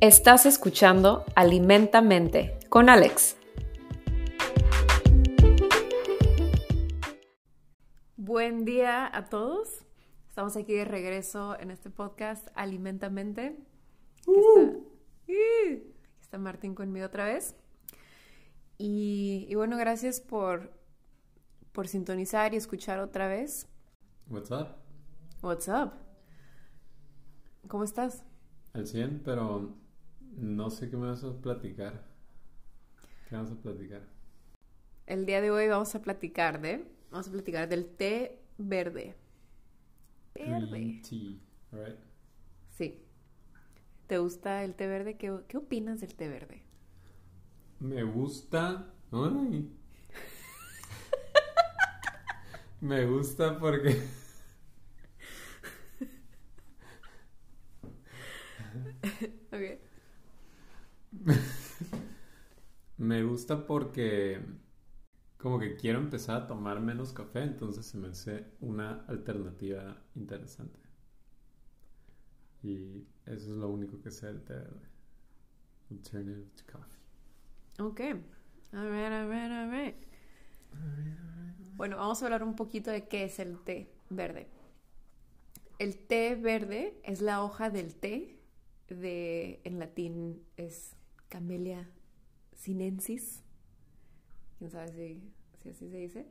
Estás escuchando Alimentamente con Alex. Buen día a todos. Estamos aquí de regreso en este podcast Alimentamente. Aquí está, está, Martín conmigo otra vez. Y, y, bueno, gracias por, por sintonizar y escuchar otra vez. What's up? What's up? ¿Cómo estás? Al 100, pero no sé qué me vas a platicar. ¿Qué vamos a platicar? El día de hoy vamos a platicar de. Vamos a platicar del té verde. Verde. tea, right? Sí. ¿Te gusta el té verde? ¿Qué, qué opinas del té verde? Me gusta. Ay. me gusta porque. ok. me gusta porque como que quiero empezar a tomar menos café, entonces se me hace una alternativa interesante. Y eso es lo único que sé del té verde. Alternative to coffee. Ok. Alright, alright, alright. Bueno, vamos a hablar un poquito de qué es el té verde. El té verde es la hoja del té de, en latín es Camellia sinensis, quién sabe si, si, así se dice,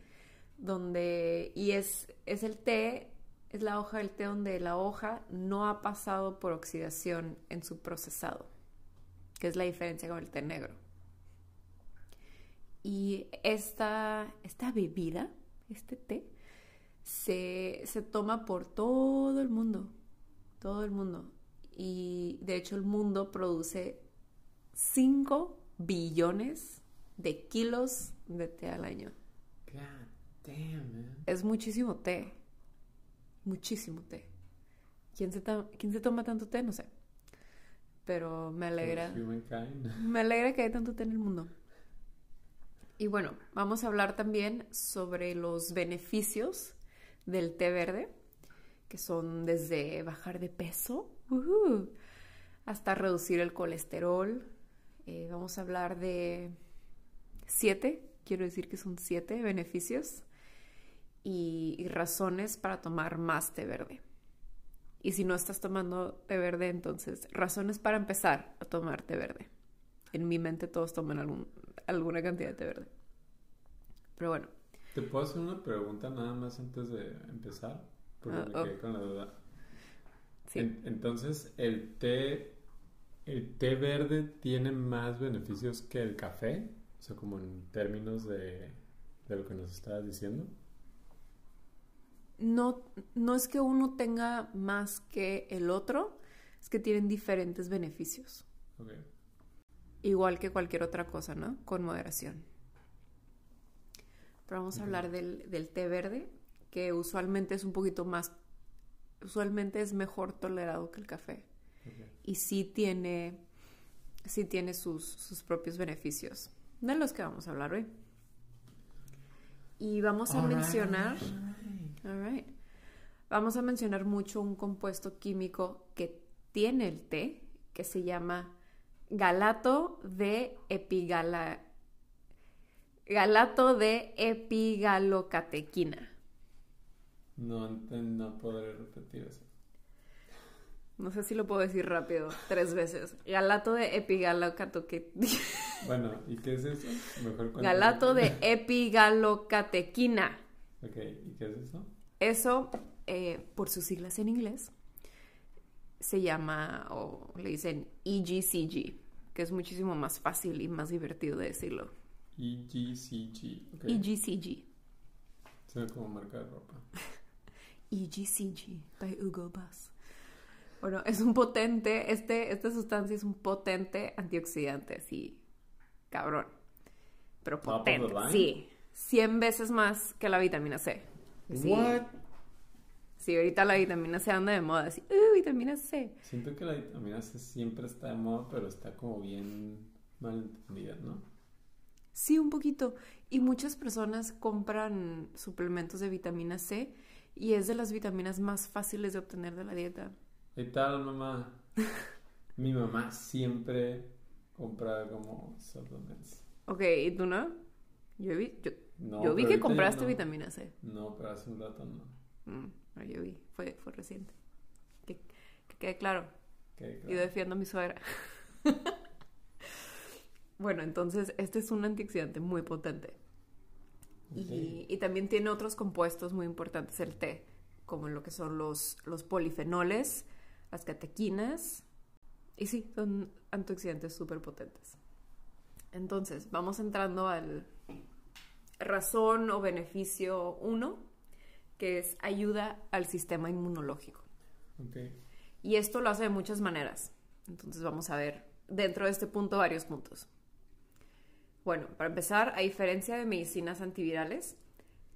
donde, y es, es el té, es la hoja del té donde la hoja no ha pasado por oxidación en su procesado, que es la diferencia con el té negro. Y esta, esta bebida, este té, se, se toma por todo el mundo, todo el mundo. Y de hecho el mundo produce 5 billones de kilos de té al año. God damn, man. Es muchísimo té. Muchísimo té. ¿Quién se, ¿Quién se toma tanto té? No sé. Pero me alegra. Me alegra que haya tanto té en el mundo. Y bueno, vamos a hablar también sobre los beneficios del té verde, que son desde bajar de peso hasta reducir el colesterol, eh, vamos a hablar de siete, quiero decir que son siete beneficios y, razones para tomar más té verde. Y si no estás tomando té verde, entonces razones para empezar a tomar té verde. En mi mente todos toman algún, alguna cantidad de té verde. Pero bueno. ¿Te puedo hacer una pregunta nada más antes de empezar? Porque me ah, quedé oh. con la duda. Sí. entonces, el té ¿El té verde tiene más beneficios que el café? O sea, como en términos de, lo que nos estabas diciendo. No, no es que uno tenga más que el otro, es que tienen diferentes beneficios. Igual que cualquier otra cosa, ¿no? Con moderación. Pero vamos a hablar del, del té verde, que usualmente es un poquito más, usualmente es mejor tolerado que el café y sí tiene, sí tiene sus, sus, propios beneficios, de los que vamos a hablar hoy. Y vamos a mencionar, vamos a mencionar mucho un compuesto químico que tiene el té, que se llama galato de epigala, galato de epigalocatequina. No, no podré repetir eso. No sé si lo puedo decir rápido, tres veces. Galato de epigalocatequina. Bueno, ¿y qué es eso? Mejor Galato de epigalocatequina. Ok, ¿y qué es eso? Eso, eh, por sus siglas en inglés, se llama, o le dicen EGCG, que es muchísimo más fácil y más divertido de decirlo. EGCG. Okay. EGCG. Suena como marca de ropa. EGCG, by Hugo Boss. Bueno, es un potente, este, esta sustancia es un potente antioxidante, así, cabrón. Pero potente, sí. 100 veces más que la vitamina C. Sí. What? Sí, ahorita la vitamina C anda de moda, así, uh, vitamina C. Siento que la vitamina C siempre está de moda, pero está como bien mal entendida, ¿no? Sí, un poquito. Y muchas personas compran suplementos de vitamina C y es de las vitaminas más fáciles de obtener de la dieta. ¿Qué tal, mamá? Mi mamá siempre compra como supplements. Ok, ¿y tú no? Yo vi, yo, vi que compraste vitamina C. No, pero hace un rato no. Mm, yo vi, fue, fue reciente. Que, quede claro. Yo defiendo a mi suegra. bueno, entonces este es un antioxidante muy potente. Y, también tiene otros compuestos muy importantes el té, como lo que son los, los polifenoles, las catequinas. Y sí, son antioxidantes súper potentes. Entonces, vamos entrando al razón o beneficio 1, que es ayuda al sistema inmunológico. Y esto lo hace de muchas maneras. Entonces vamos a ver dentro de este punto varios puntos. Bueno, para empezar, a diferencia de medicinas antivirales,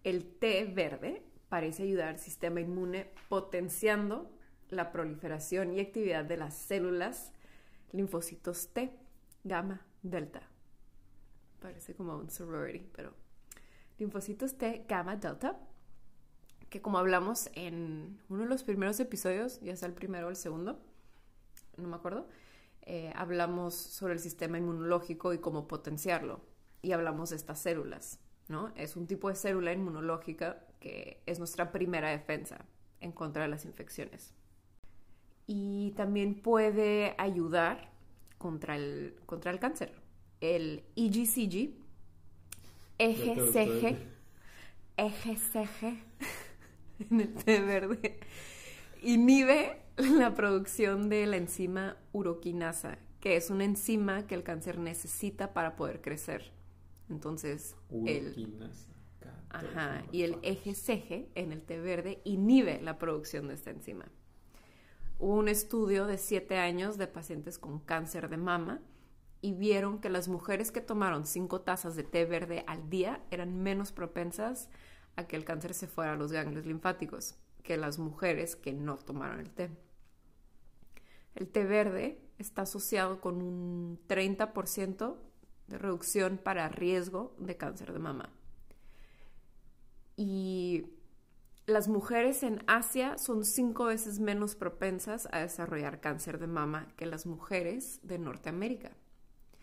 el té verde parece ayudar al sistema inmune potenciando la proliferación y actividad de las células linfocitos T, gamma, delta. Parece como un sorority, pero linfocitos T, gamma, delta, que como hablamos en uno de los primeros episodios, ya sea el primero o el segundo, no me acuerdo, eh, hablamos sobre el sistema inmunológico y cómo potenciarlo. Y hablamos de estas células, ¿no? Es un tipo de célula inmunológica que es nuestra primera defensa en contra de las infecciones. Y también puede ayudar contra el, contra el cáncer. El EGCG, EGCG, EGCG en el té verde, inhibe la producción de la enzima uroquinasa, que es una enzima que el cáncer necesita para poder crecer. Entonces, uroquinasa. ajá, y el eje CG en el té verde inhibe la producción de esta enzima. Hubo un estudio de siete años de pacientes con cáncer de mama y vieron que las mujeres que tomaron cinco tazas de té verde al día eran menos propensas a que el cáncer se fuera a los ganglios linfáticos que las mujeres que no tomaron el té. El té verde está asociado con un 30% de reducción para riesgo de cáncer de mama. Y las mujeres en Asia son cinco veces menos propensas a desarrollar cáncer de mama que las mujeres de Norteamérica.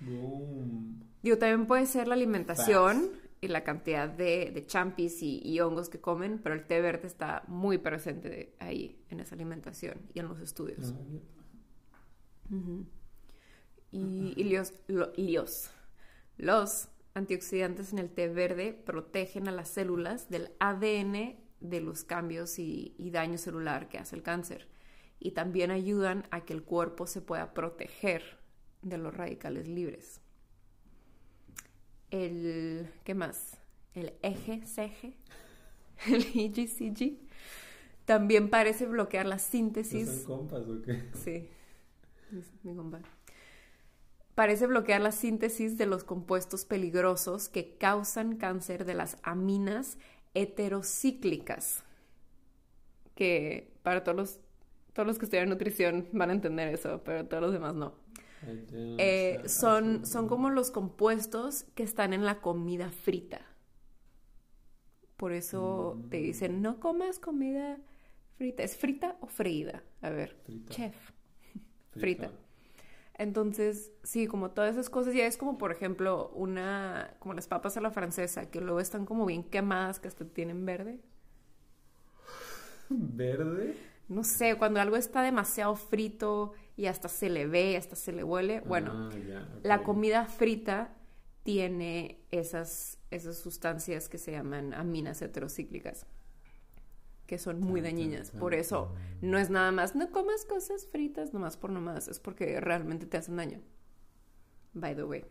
Boom. Digo, también puede ser la alimentación y la cantidad de, champis y, hongos que comen, pero el té verde está muy presente ahí, en esa alimentación y en los estudios. Y, los, los antioxidantes en el té verde protegen a las células del ADN de los cambios y, y, daño celular que hace el cáncer. Y también ayudan a que el cuerpo se pueda proteger de los radicales libres. El, ¿qué más? El eje CG, el EGCG, también parece bloquear la síntesis. ¿Son compas o qué? Sí mi Parece bloquear la síntesis de los compuestos peligrosos que causan cáncer de las aminas heterocíclicas. Que para todos los, todos los que estudian nutrición van a entender eso, pero todos los demás no. Eh, son, son como los compuestos que están en la comida frita. Por eso te dicen, no comas comida frita. ¿Es frita o freída? A ver, chef frita. Entonces, sí, como todas esas cosas, ya es como, por ejemplo, una, como las papas a la francesa, que luego están como bien quemadas, que hasta tienen verde. ¿Verde? No sé, cuando algo está demasiado frito y hasta se le ve, hasta se le huele. Bueno, ah, la comida frita tiene esas, esas sustancias que se llaman aminas heterocíclicas que son muy dañinas. Por eso no es nada más, no comas cosas fritas nomás por nomás, es porque realmente te hacen daño. By the way.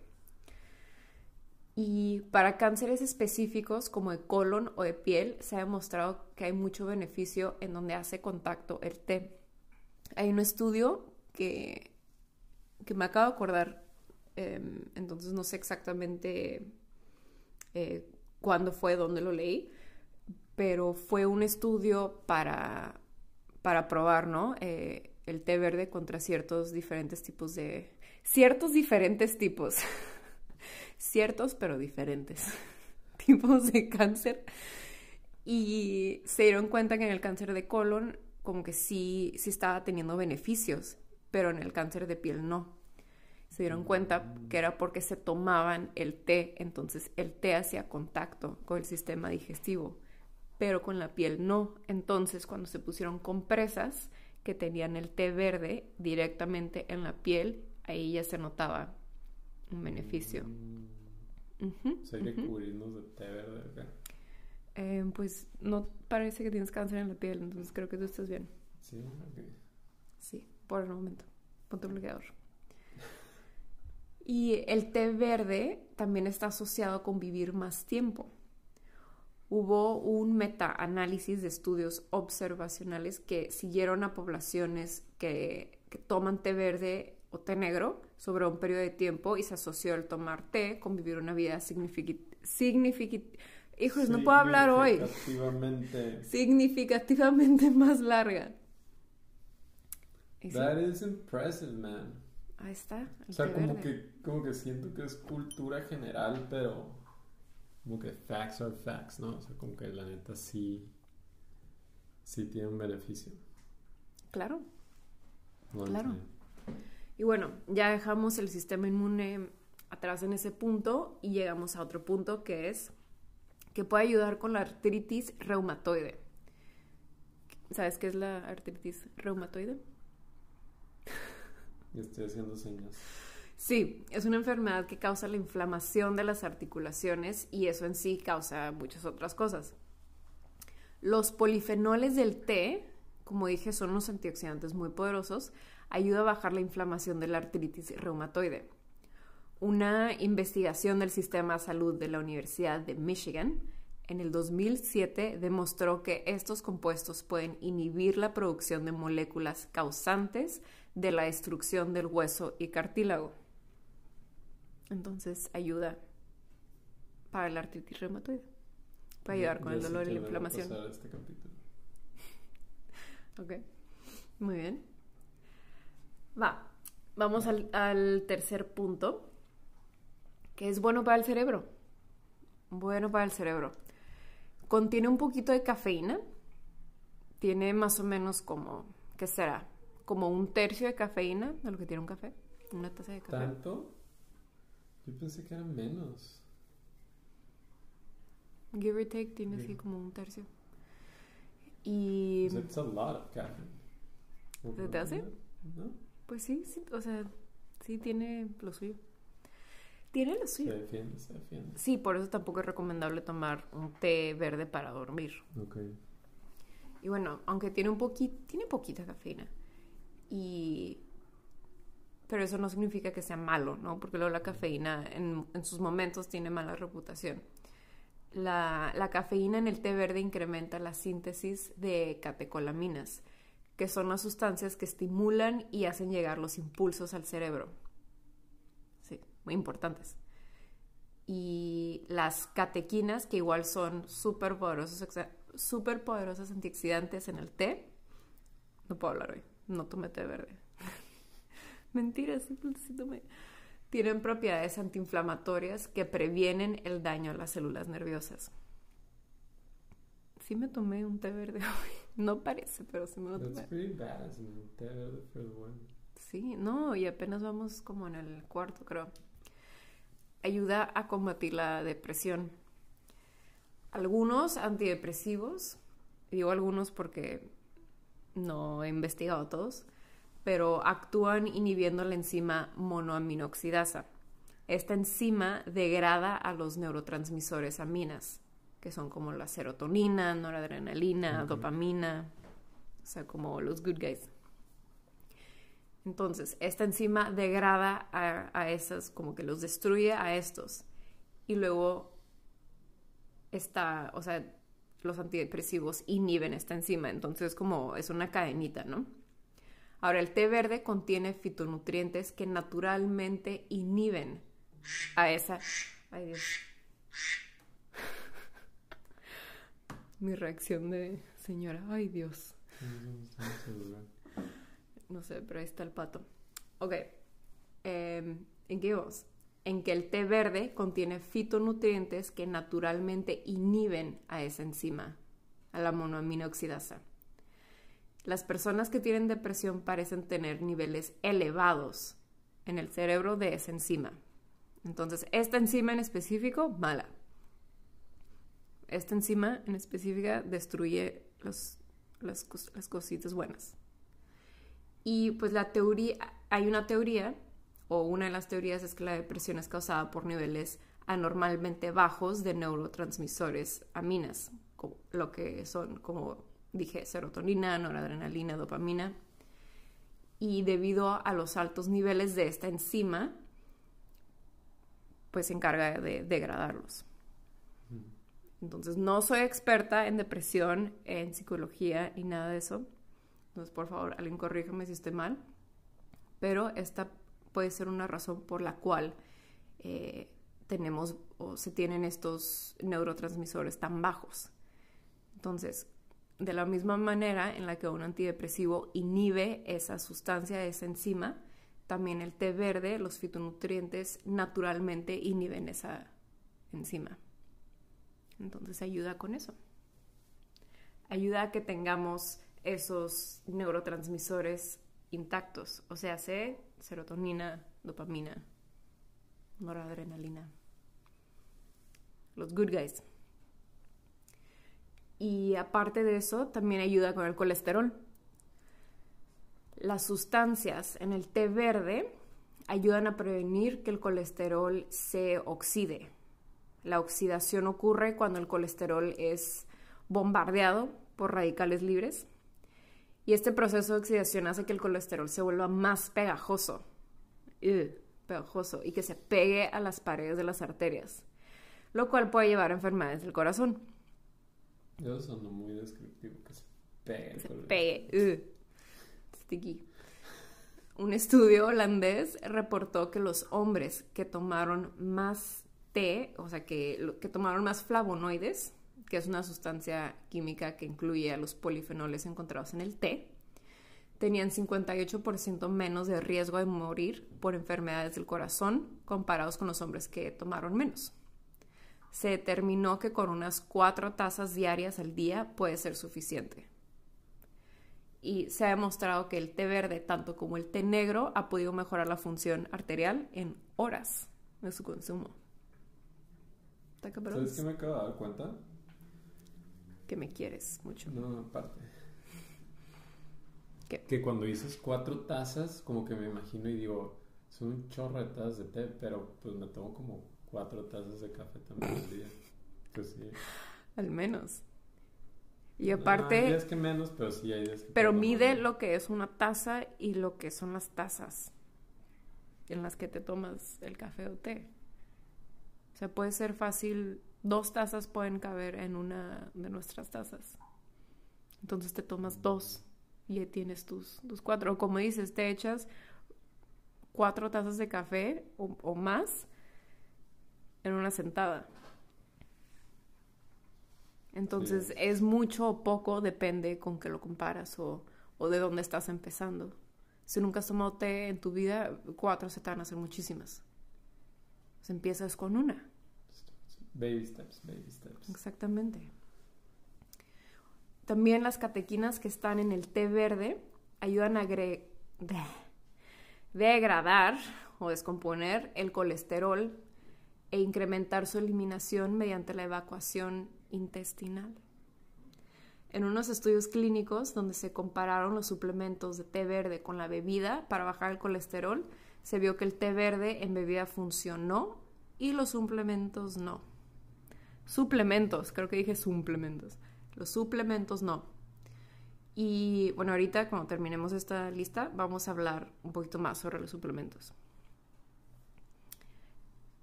Y para cánceres específicos como de colon o de piel, se ha demostrado que hay mucho beneficio en donde hace contacto el té. Hay un estudio que, que me acabo de acordar, em, entonces no sé exactamente eh, cuándo fue, dónde lo leí, pero fue un estudio para, para probar, ¿no? Eh, el té verde contra ciertos diferentes tipos de... Ciertos diferentes tipos. ciertos pero diferentes tipos de cáncer. Y se dieron cuenta que en el cáncer de colon como que sí, sí estaba teniendo beneficios. pero en el cáncer de piel no. Se dieron cuenta que era porque se tomaban el té, entonces el té hacía contacto con el sistema digestivo, pero con la piel no. Entonces cuando se pusieron compresas que tenían el té verde directamente en la piel, ahí ya se notaba un beneficio. Mm. que cubrirnos de té verde eh, pues no parece que tienes cáncer en la piel, entonces creo que tú estás bien. Sí, ok. Sí, por el momento. Ponte bloqueador. Y el té verde también está asociado con vivir más tiempo. Hubo un meta-análisis de estudios observacionales que siguieron a poblaciones que, que toman té verde o té negro sobre un periodo de tiempo y se asoció el tomar té con vivir una vida significativa. Hijos, no puedo hablar hoy. Significativamente. Significativamente más larga. That is impressive, man. Ahí está. O sea, como que, como que siento que es cultura general, pero como que facts are facts, ¿no? O sea, como que la neta sí, sí tiene un beneficio. Claro. claro. Y bueno, ya dejamos el sistema inmune atrás en ese punto y llegamos a otro punto que es que puede ayudar con la artritis reumatoide. ¿Sabes qué es la artritis reumatoide? Estoy haciendo señas. Sí, es una enfermedad que causa la inflamación de las articulaciones y eso en sí causa muchas otras cosas. Los polifenoles del té, como dije, son unos antioxidantes muy poderosos, ayuda a bajar la inflamación de la artritis reumatoide. Una investigación del sistema de salud de la Universidad de Michigan en el 2007 demostró que estos compuestos pueden inhibir la producción de moléculas causantes de la destrucción del hueso y cartílago. Entonces ayuda para la artritis reumatoide. Para ayudar con el dolor y la inflamación. Este ok, muy bien. Va, vamos al, al tercer punto, que es bueno para el cerebro. Bueno para el cerebro. Contiene un poquito de cafeína. Tiene más o menos como, ¿qué será? como un tercio de cafeína de lo que tiene un café. Una taza de café. ¿Tanto? Yo pensé que era menos. Give or take tiene así como un tercio. Y... It's a lot of caffeine. ¿Se te hace? ¿No? Pues sí, sí, o sea, sí tiene lo suyo. Tiene lo suyo. Se defiende, se defiende. Sí, por eso tampoco es recomendable tomar un té verde para dormir. Ok. Y bueno, aunque tiene un poquito, tiene poquita cafeína. Y... Pero eso no significa que sea malo, ¿no? Porque luego la cafeína en, sus momentos tiene mala reputación. La, la, cafeína en el té verde incrementa la síntesis de catecolaminas, que son las sustancias que estimulan y hacen llegar los impulsos al cerebro. Sí, muy importantes. Y las catequinas, que igual son súper poderosas, super poderosas antioxidantes en el té. No puedo hablar hoy no tomé té verde. Mentira, tomé. Tienen propiedades antiinflamatorias que previenen el daño a las células nerviosas. Sí me tomé un té verde hoy. No parece, pero sí me lo tomé. Sí, no, y apenas vamos como en el cuarto, creo. Ayuda a combatir la depresión. Algunos antidepresivos, digo algunos porque no he investigado todos, pero actúan inhibiendo la enzima monoaminoxidasa. Esta enzima degrada a los neurotransmisores aminas, que son como la serotonina, noradrenalina, dopamina, o sea, como los good guys. Entonces, esta enzima degrada a, a esas, como que los destruye a estos. Y luego está, o sea, los antidepresivos inhiben esta enzima, entonces como es una cadenita, ¿no? Ahora, el té verde contiene fitonutrientes que naturalmente inhiben a esa... Ay, Dios. Mi reacción de señora, ay Dios. No sé, pero ahí está el pato. Ok. Em, ¿En qué vamos? en que el té verde contiene fitonutrientes que naturalmente inhiben a esa enzima, a la monoaminoxidasa. Las personas que tienen depresión parecen tener niveles elevados en el cerebro de esa enzima. Entonces, esta enzima en específico, mala. Esta enzima en específica destruye las, las cositas buenas. Y pues la teoría, hay una teoría, o una de las teorías es que la depresión es causada por niveles anormalmente bajos de neurotransmisores aminas, lo que son, como dije, serotonina, noradrenalina, dopamina. Y debido a los altos niveles de esta enzima, pues se encarga de degradarlos. Entonces, no soy experta en depresión, en psicología y nada de eso. Entonces, por favor, alguien corrígeme si estoy mal. Pero esta puede ser una razón por la cual eh, tenemos o se tienen estos neurotransmisores tan bajos. Entonces, de la misma manera en la que un antidepresivo inhibe esa sustancia, esa enzima, también el té verde, los fitonutrientes naturalmente inhiben esa enzima. Entonces ayuda con eso. Ayuda a que tengamos esos neurotransmisores intactos, o sea, serotonina, dopamina, noradrenalina. Los good guys. Y aparte de eso, también ayuda con el colesterol. Las sustancias en el té verde ayudan a prevenir que el colesterol se oxide. La oxidación ocurre cuando el colesterol es bombardeado por radicales libres y este proceso de oxidación hace que el colesterol se vuelva más pegajoso, pegajoso y que se pegue a las paredes de las arterias, lo cual puede llevar a enfermedades del corazón. Yo sonó muy descriptivo, que se pegue. se pegue, sticky. Un estudio holandés reportó que los hombres que tomaron más té, o sea, que, que tomaron más flavonoides, que es una sustancia química que incluye a los polifenoles encontrados en el té, tenían 58% menos de riesgo de morir por enfermedades del corazón comparados con los hombres que tomaron menos. Se determinó que con unas cuatro tazas diarias al día puede ser suficiente. Y se ha demostrado que el té verde, tanto como el té negro, ha podido mejorar la función arterial en horas de su consumo. ¿Sabes qué me acabo de dar cuenta? que me quieres mucho. No, aparte. Que cuando dices cuatro tazas, como que me imagino y digo, son un chorro de tazas de té, pero pues me tomo como cuatro tazas de café también al día. Pues sí. Al menos. Y aparte... hay días que menos, pero sí hay días que... Pero mide lo que es una taza y lo que son las tazas en las que te tomas el café o té. O sea, puede ser fácil dos tazas pueden caber en una de nuestras tazas. Entonces te tomas dos y ahí tienes tus, tus cuatro. O como dices, te echas cuatro tazas de café o, más en una sentada. Entonces es mucho o poco, depende con qué lo comparas o, o, de dónde estás empezando. Si nunca has tomado té en tu vida, cuatro se te van a hacer muchísimas. Pues empiezas con una. Baby steps, baby steps. Exactamente. También las catequinas que están en el té verde ayudan a degradar o descomponer el colesterol e incrementar su eliminación mediante la evacuación intestinal. En unos estudios clínicos donde se compararon los suplementos de té verde con la bebida para bajar el colesterol, se vio que el té verde en bebida funcionó y los suplementos no. Suplementos, creo que dije suplementos. Los suplementos no. Y bueno, ahorita cuando terminemos esta lista vamos a hablar un poquito más sobre los suplementos.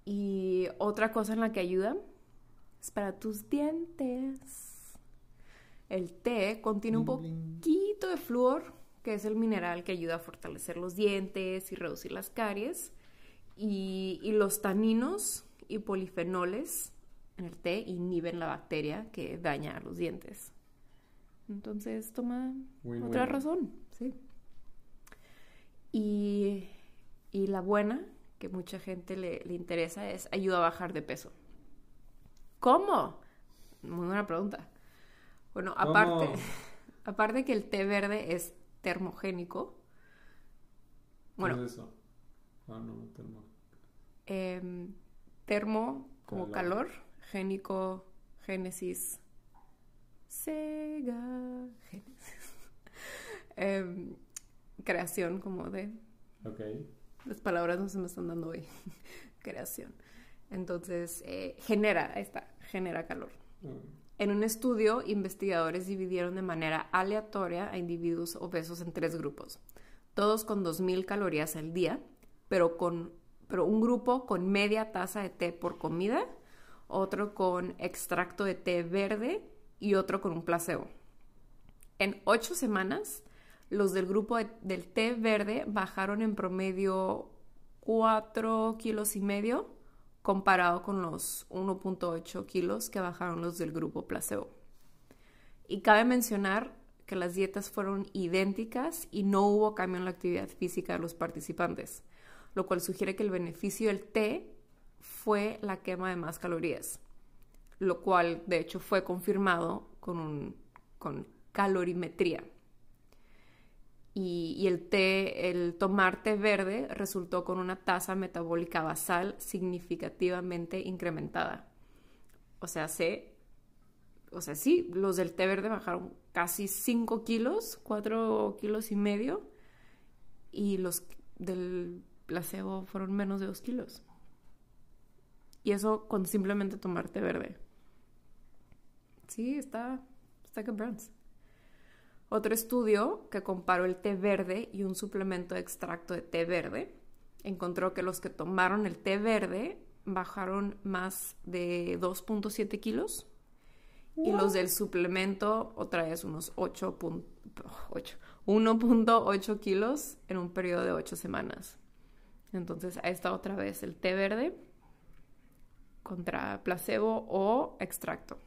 Y otra cosa en la que ayuda es para tus dientes. El té contiene un poquito de flúor, que es el mineral que ayuda a fortalecer los dientes y reducir las caries. Y, y los taninos y polifenoles en el té inhiben la bacteria que daña los dientes. Entonces toma otra razón, sí. Y, y, la buena, que mucha gente le, le, interesa, es ayuda a bajar de peso. ¿Cómo? Muy buena pregunta. Bueno, aparte, Aparte que el té verde es termogénico. Bueno. ¿Qué es eso? Ah, no, termo. Em, termo como calor. génico, génesis, Sega, génesis. Em, creación como de... Ok. Las palabras no se me están dando hoy. creación. Entonces, eh, genera, esta, genera calor. Mm. En un estudio, investigadores dividieron de manera aleatoria a individuos obesos en tres grupos, todos con 2.000 calorías al día, pero, con, pero un grupo con media taza de té por comida, otro con extracto de té verde y otro con un placebo. En ocho semanas, los del grupo del té verde bajaron en promedio 4 kilos y medio comparado con los 1.8 kilos que bajaron los del grupo placebo. Y cabe mencionar que las dietas fueron idénticas y no hubo cambio en la actividad física de los participantes, lo cual sugiere que el beneficio del té fue la quema de más calorías, lo cual de hecho fue confirmado con, calorimetría y, el té, el tomar té verde resultó con una tasa metabólica basal significativamente incrementada. O sea, o sea, sí, los del té verde bajaron casi 5 kilos, 4 kilos y medio, y los del placebo fueron menos de 2 kilos. Y eso con simplemente tomar té verde. Sí, está, está que otro estudio que comparó el té verde y un suplemento de extracto de té verde encontró que los que tomaron el té verde bajaron más de 2.7 kilos y los del suplemento otra vez unos 1.8 kilos en un periodo de 8 semanas. Entonces, ahí está otra vez el té verde contra placebo o extracto.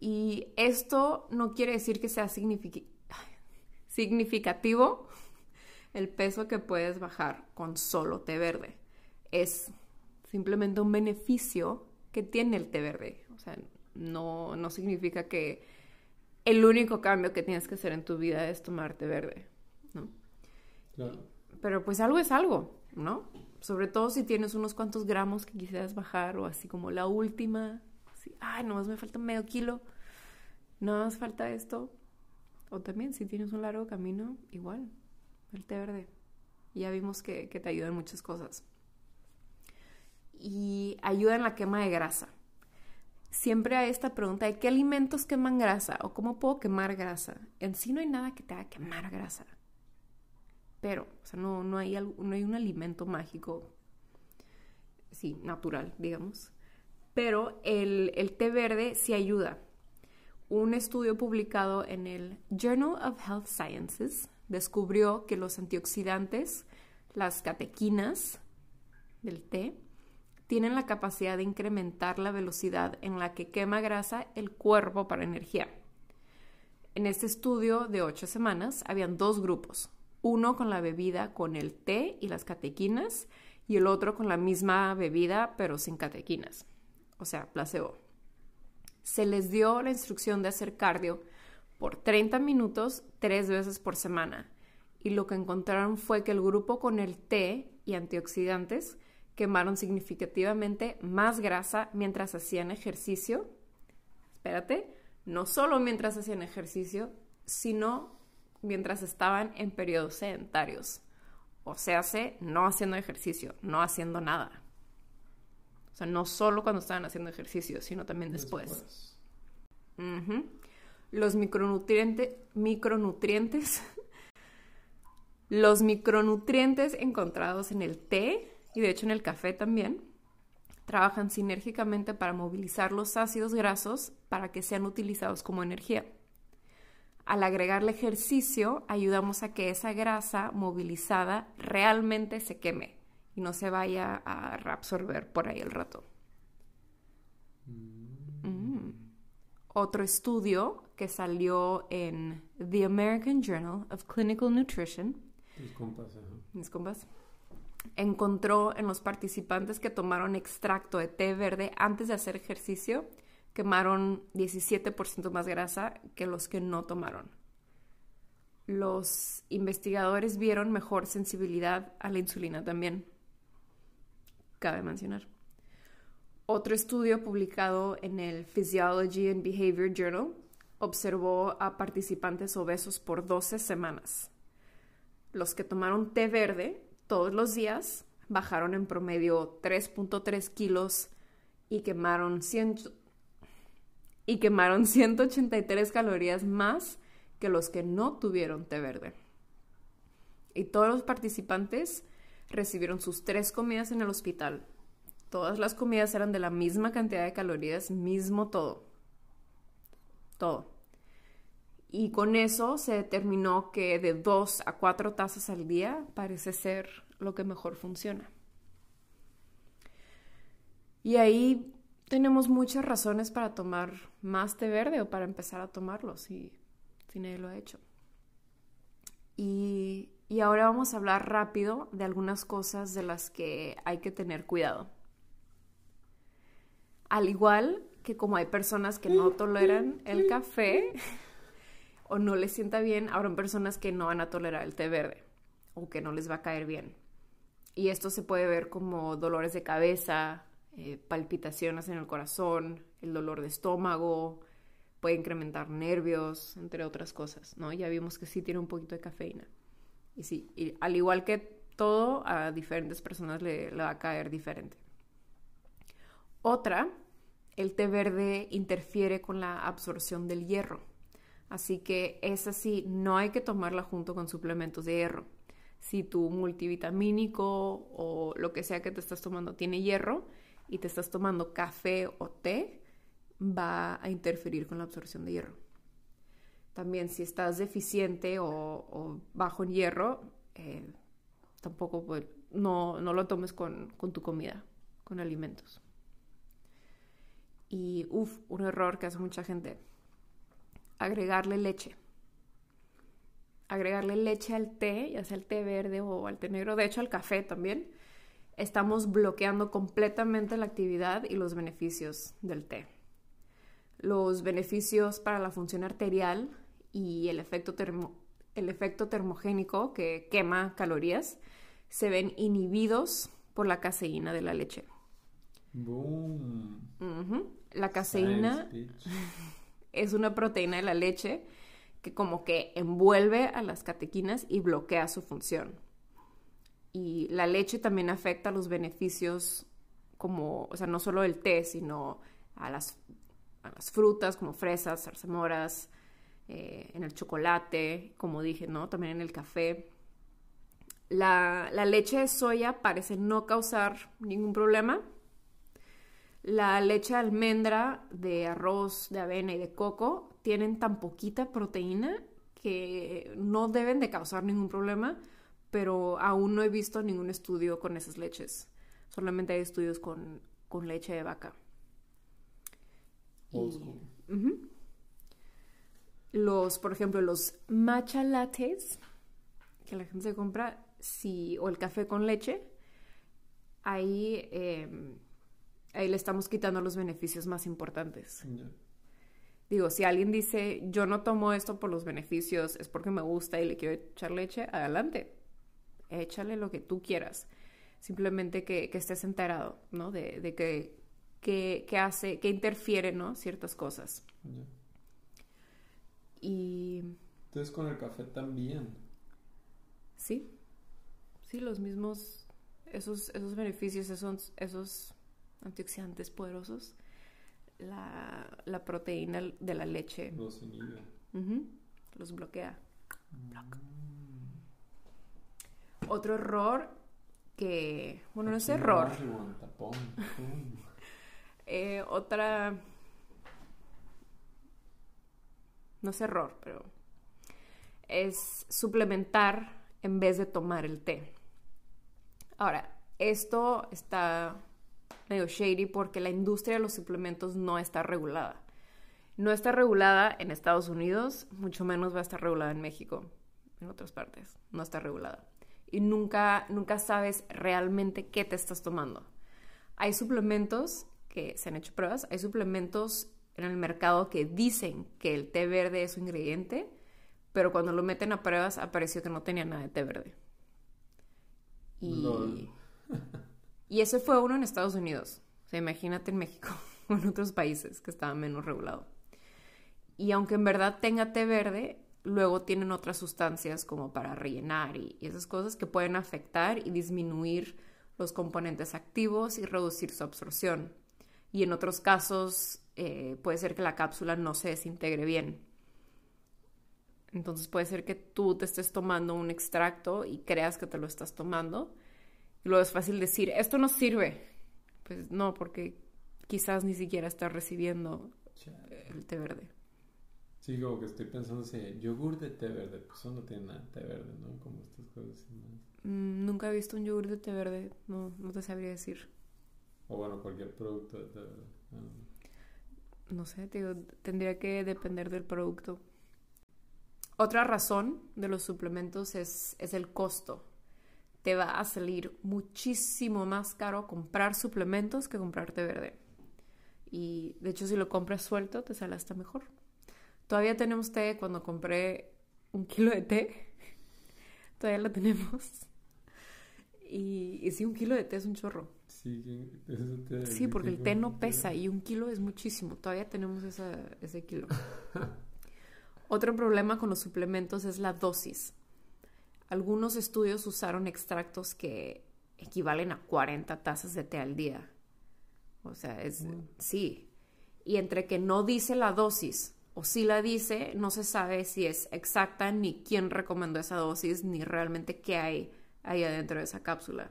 Y esto no quiere decir que sea significativo el peso que puedes bajar con solo té verde. Es simplemente un beneficio que tiene el té verde. O sea, no, no significa que el único cambio que tienes que hacer en tu vida es tomar té verde, ¿no? Pero pues algo es algo, ¿no? Sobre todo si tienes unos cuantos gramos que quisieras bajar o así como la última ay, nomás me falta medio kilo, no más falta esto. O también, si tienes un largo camino, igual, el té verde. Ya vimos que, que te ayuda en muchas cosas. Y ayuda en la quema de grasa. Siempre hay esta pregunta de qué alimentos queman grasa o cómo puedo quemar grasa. En sí no hay nada que te haga quemar grasa. Pero, o sea, no, no, hay, no hay un alimento mágico, sí, natural, digamos, pero el, té verde sí ayuda. Un estudio publicado en el Journal of Health Sciences descubrió que los antioxidantes, las catequinas del té, tienen la capacidad de incrementar la velocidad en la que quema grasa el cuerpo para energía. En este estudio de ocho semanas habían dos grupos, uno con la bebida con el té y las catequinas y el otro con la misma bebida pero sin catequinas o sea, placebo. Se les dio la instrucción de hacer cardio por 30 minutos tres veces por semana y lo que encontraron fue que el grupo con el té y antioxidantes quemaron significativamente más grasa mientras hacían ejercicio. Espérate, no solo mientras hacían ejercicio, sino mientras estaban en periodos sedentarios. O sea, no haciendo ejercicio, no haciendo nada. O sea, no solo cuando estaban haciendo ejercicio, sino también después. Los micronutrientes, micronutrientes, los micronutrientes encontrados en el té y de hecho en el café también, trabajan sinérgicamente para movilizar los ácidos grasos para que sean utilizados como energía. Al agregarle ejercicio, ayudamos a que esa grasa movilizada realmente se queme y no se vaya a reabsorber por ahí el rato. Mm. Otro estudio que salió en The American Journal of Clinical Nutrition. Mis compas, encontró en los participantes que tomaron extracto de té verde antes de hacer ejercicio quemaron 17% más grasa que los que no tomaron. Los investigadores vieron mejor sensibilidad a la insulina también. Cabe mencionar. Otro estudio publicado en el Physiology and Behavior Journal observó a participantes obesos por 12 semanas. Los que tomaron té verde todos los días bajaron en promedio 3.3 kilos y quemaron, y quemaron 183 calorías más que los que no tuvieron té verde. Y todos los participantes recibieron sus tres comidas en el hospital. Todas las comidas eran de la misma cantidad de calorías, mismo todo. Todo. Y con eso se determinó que de dos a cuatro tazas al día parece ser lo que mejor funciona. Y ahí tenemos muchas razones para tomar más té verde o para empezar a tomarlo si, si nadie lo ha hecho. Y, y ahora vamos a hablar rápido de algunas cosas de las que hay que tener cuidado. Al igual que como hay personas que no toleran el café o no les sienta bien, habrá personas que no van a tolerar el té verde o que no les va a caer bien. Y esto se puede ver como dolores de cabeza, eh, palpitaciones en el corazón, el dolor de estómago, puede incrementar nervios, entre otras cosas, ¿no? Ya vimos que sí tiene un poquito de cafeína. Y sí, al igual que todo, a diferentes personas le, le va a caer diferente. Otra, el té verde interfiere con la absorción del hierro. Así que esa sí, no hay que tomarla junto con suplementos de hierro si tu multivitamínico o lo que sea que te estás tomando tiene hierro y te estás tomando café o té, va a interferir con la absorción de hierro. También si estás deficiente o, bajo en hierro, eh, tampoco pues, no, lo tomes con, con tu comida, con alimentos. Y, uff, un error que hace mucha gente, agregarle leche agregarle leche al té, ya sea el té verde o al té negro, de hecho al café también, estamos bloqueando completamente la actividad y los beneficios del té. Los beneficios para la función arterial y el efecto, el efecto termogénico que quema calorías se ven inhibidos por la caseína de la leche. Boom. La caseína es una proteína de la leche que como que envuelve a las catequinas y bloquea su función. Y la leche también afecta los beneficios como, o sea, no solo el té, sino a las, las frutas como fresas, zarzamoras, eh, en el chocolate, como dije, ¿no? También en el café. La, la leche de soya parece no causar ningún problema. La leche de almendra, de arroz, de avena y de coco tienen tan poquita proteína que no deben de causar ningún problema, pero aún no he visto ningún estudio con esas leches. Solamente hay estudios con, leche de vaca. Los, por ejemplo, los matcha lattes que la gente se compra, si, o el café con leche, ahí, em, ahí le estamos quitando los beneficios más importantes. Digo, si alguien dice, yo no tomo esto por los beneficios, es porque me gusta y le quiero echar leche, adelante. Échale lo que tú quieras. Simplemente que, estés enterado, ¿no? De, de que, hace, que interfiere, ¿no? Ciertas cosas. Y... Entonces con el café también. Sí. Sí, los mismos, esos, esos beneficios, esos, esos antioxidantes poderosos la, proteína de la leche. Los inhibe. Los bloquea. Otro error que, bueno, no es error. Eh, otra, no es error, pero es suplementar en vez de tomar el té. Ahora, esto está medio shady porque la industria de los suplementos no está regulada. No está regulada en Estados Unidos, mucho menos va a estar regulada en México, en otras partes. No está regulada. Y nunca, nunca sabes realmente qué te estás tomando. Hay suplementos que se han hecho pruebas, hay suplementos en el mercado que dicen que el té verde es su ingrediente, pero cuando lo meten a pruebas apareció que no tenía nada de té verde. Y, y ese fue uno en Estados Unidos. O sea, imagínate en México o en otros países que estaba menos regulado. Y aunque en verdad tenga té verde, luego tienen otras sustancias como para rellenar y, esas cosas que pueden afectar y disminuir los componentes activos y reducir su absorción. Y en otros casos eh, puede ser que la cápsula no se desintegre bien. Entonces puede ser que tú te estés tomando un extracto y creas que te lo estás tomando. Y luego es fácil decir, esto no sirve. Pues no, porque quizás ni siquiera estás recibiendo el té verde. Sí, como que estoy pensando si yogur de té verde, pues eso no tiene nada de té verde, ¿no? Como estas cosas. Mm, nunca he visto un yogur de té verde, no, no te sabría decir. O bueno, cualquier producto de té verde. No sé, digo, tendría que depender del producto. Otra razón de los suplementos es, es el costo. Te va a salir muchísimo más caro comprar suplementos que comprar té verde. Y de hecho si lo compras suelto te sale hasta mejor. Todavía tenemos té cuando compré un kilo de té. Todavía lo tenemos. Y, y sí, un kilo de té es un chorro. Sí, sí porque el té no pesa y un kilo es muchísimo. Todavía tenemos ese kilo. Otro problema con los suplementos es la dosis. Algunos estudios usaron extractos que equivalen a 40 tazas de té al día. O sea, es... Sí. Y entre que no dice la dosis o si la dice, no se sabe si es exacta ni quién recomendó esa dosis ni realmente qué hay ahí adentro de esa cápsula.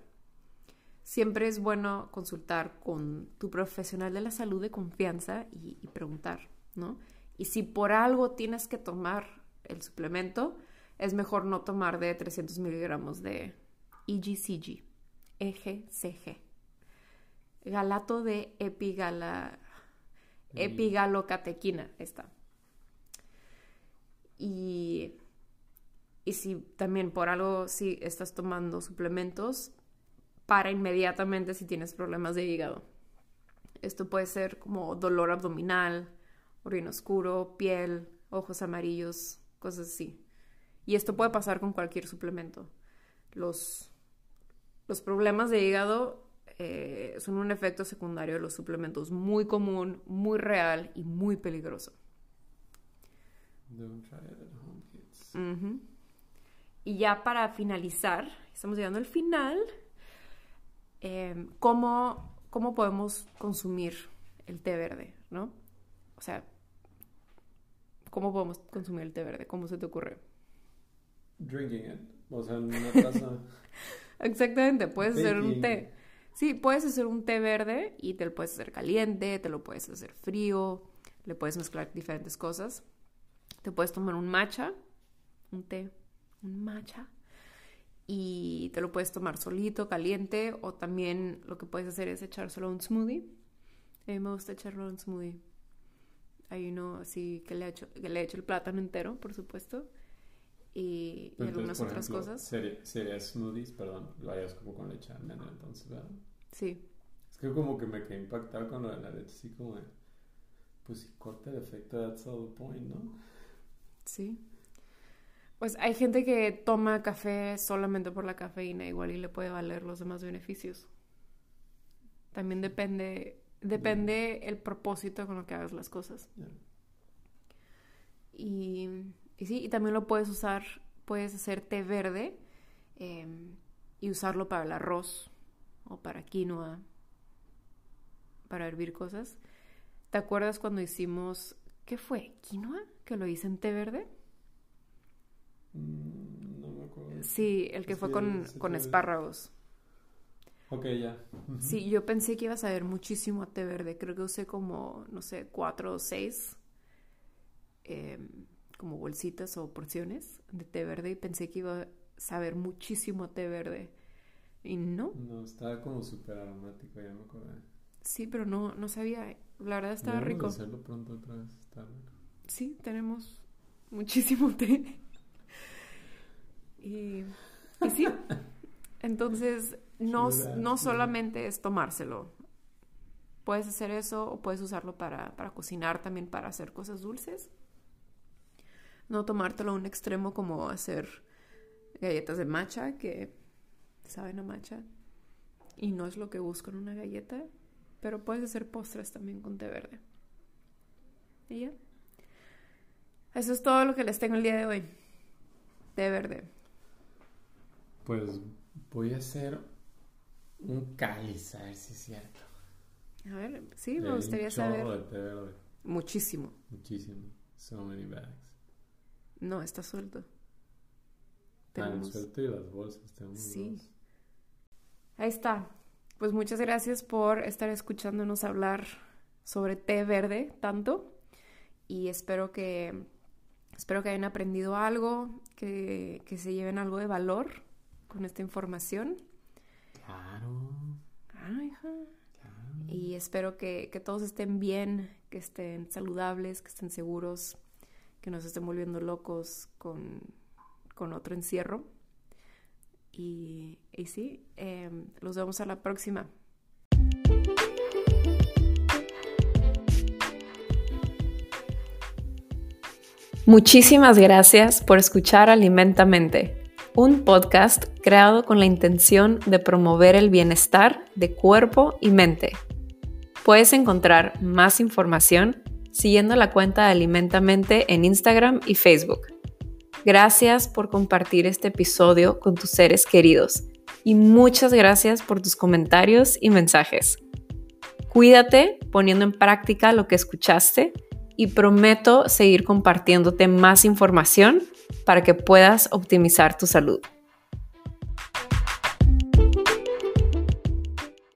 Siempre es bueno consultar con tu profesional de la salud de confianza y, y preguntar, ¿no? Y si por algo tienes que tomar el suplemento, es mejor no tomar de 300 miligramos de EGCG, EGCG. Galato de epigala, mm. epigalocatequina, está. Y, y si también por algo, si estás tomando suplementos, para inmediatamente si tienes problemas de hígado. Esto puede ser como dolor abdominal, orina oscuro, piel, ojos amarillos, cosas así. Y esto puede pasar con cualquier suplemento. Los, los problemas de hígado eh, son un efecto secundario de los suplementos muy común, muy real y muy peligroso. Y ya para finalizar, estamos llegando al final, em, ¿cómo, ¿cómo podemos consumir el té verde? ¿no? O sea, ¿Cómo podemos consumir el té verde? ¿Cómo se te ocurre? Drinking it. O sea, en una taza. Exactamente, puedes hacer un té. Sí, puedes hacer un té verde y te lo puedes hacer caliente, te lo puedes hacer frío, le puedes mezclar diferentes cosas. Te puedes tomar un matcha, un té, un matcha, y te lo puedes tomar solito, caliente, o también lo que puedes hacer es echárselo a un smoothie. A mí me gusta echarlo a un smoothie. Hay uno así que le ha hecho, que le he hecho el plátano entero, por supuesto. Y, algunas otras cosas. Sería, smoothies, perdón, lo harías como con leche de almendra, entonces, ¿verdad? Sí. Es que como que me quedé impactado con lo de la leche, así como de, pues si corta el efecto, that's all the point, ¿no? Sí. Pues hay gente que toma café solamente por la cafeína, igual y le puede valer los demás beneficios. También depende Depende el propósito con lo que hagas las cosas. Y, y, sí, y también lo puedes usar, puedes hacer té verde em, y usarlo para el arroz o para quinoa, para hervir cosas. ¿Te acuerdas cuando hicimos, qué fue? ¿Quinoa? ¿Que lo hice en té verde? Mm, no me acuerdo. Sí, el que fue con, con espárragos. Ok, ya. Sí, yo pensé que iba a saber muchísimo té verde. Creo que usé como, no sé, cuatro o seis em, como bolsitas o porciones de té verde y pensé que iba a saber muchísimo té verde. Y no. No, estaba como súper aromático, ya me acordé. Sí, pero no, no sabía. La verdad estaba rico. hacerlo pronto otra vez. Está rico. Sí, tenemos muchísimo té. Y, y sí. Entonces, no, no solamente es tomárselo. Puedes hacer eso o puedes usarlo para, para cocinar también, para hacer cosas dulces. No tomártelo a un extremo como hacer galletas de matcha, que saben a matcha. Y no es lo que busco en una galleta. Pero puedes hacer postres también con té verde. ¿Y ya? Eso es todo lo que les tengo el día de hoy. Té verde. Pues voy a hacer un cáliz, a ver si es cierto. A ver, sí, me gustaría saber. De té verde. Muchísimo. Muchísimo. So many bags. No, está suelto. Ah, suelto y las bolsas. sí. Ahí está. Pues muchas gracias por estar escuchándonos hablar sobre té verde tanto. Y espero que, espero que hayan aprendido algo, que, que se lleven algo de valor con esta información. Claro. Ah, hija. Y espero que, que todos estén bien, que estén saludables, que estén seguros, que no se estén volviendo locos con, con otro encierro. Y, y sí, em, los vemos a la próxima. Muchísimas gracias por escuchar Alimentamente, un podcast creado con la intención de promover el bienestar de cuerpo y mente. Puedes encontrar más información siguiendo la cuenta de Alimentamente en Instagram y Facebook. Gracias por compartir este episodio con tus seres queridos y muchas gracias por tus comentarios y mensajes. Cuídate poniendo en práctica lo que escuchaste y prometo seguir compartiéndote más información para que puedas optimizar tu salud.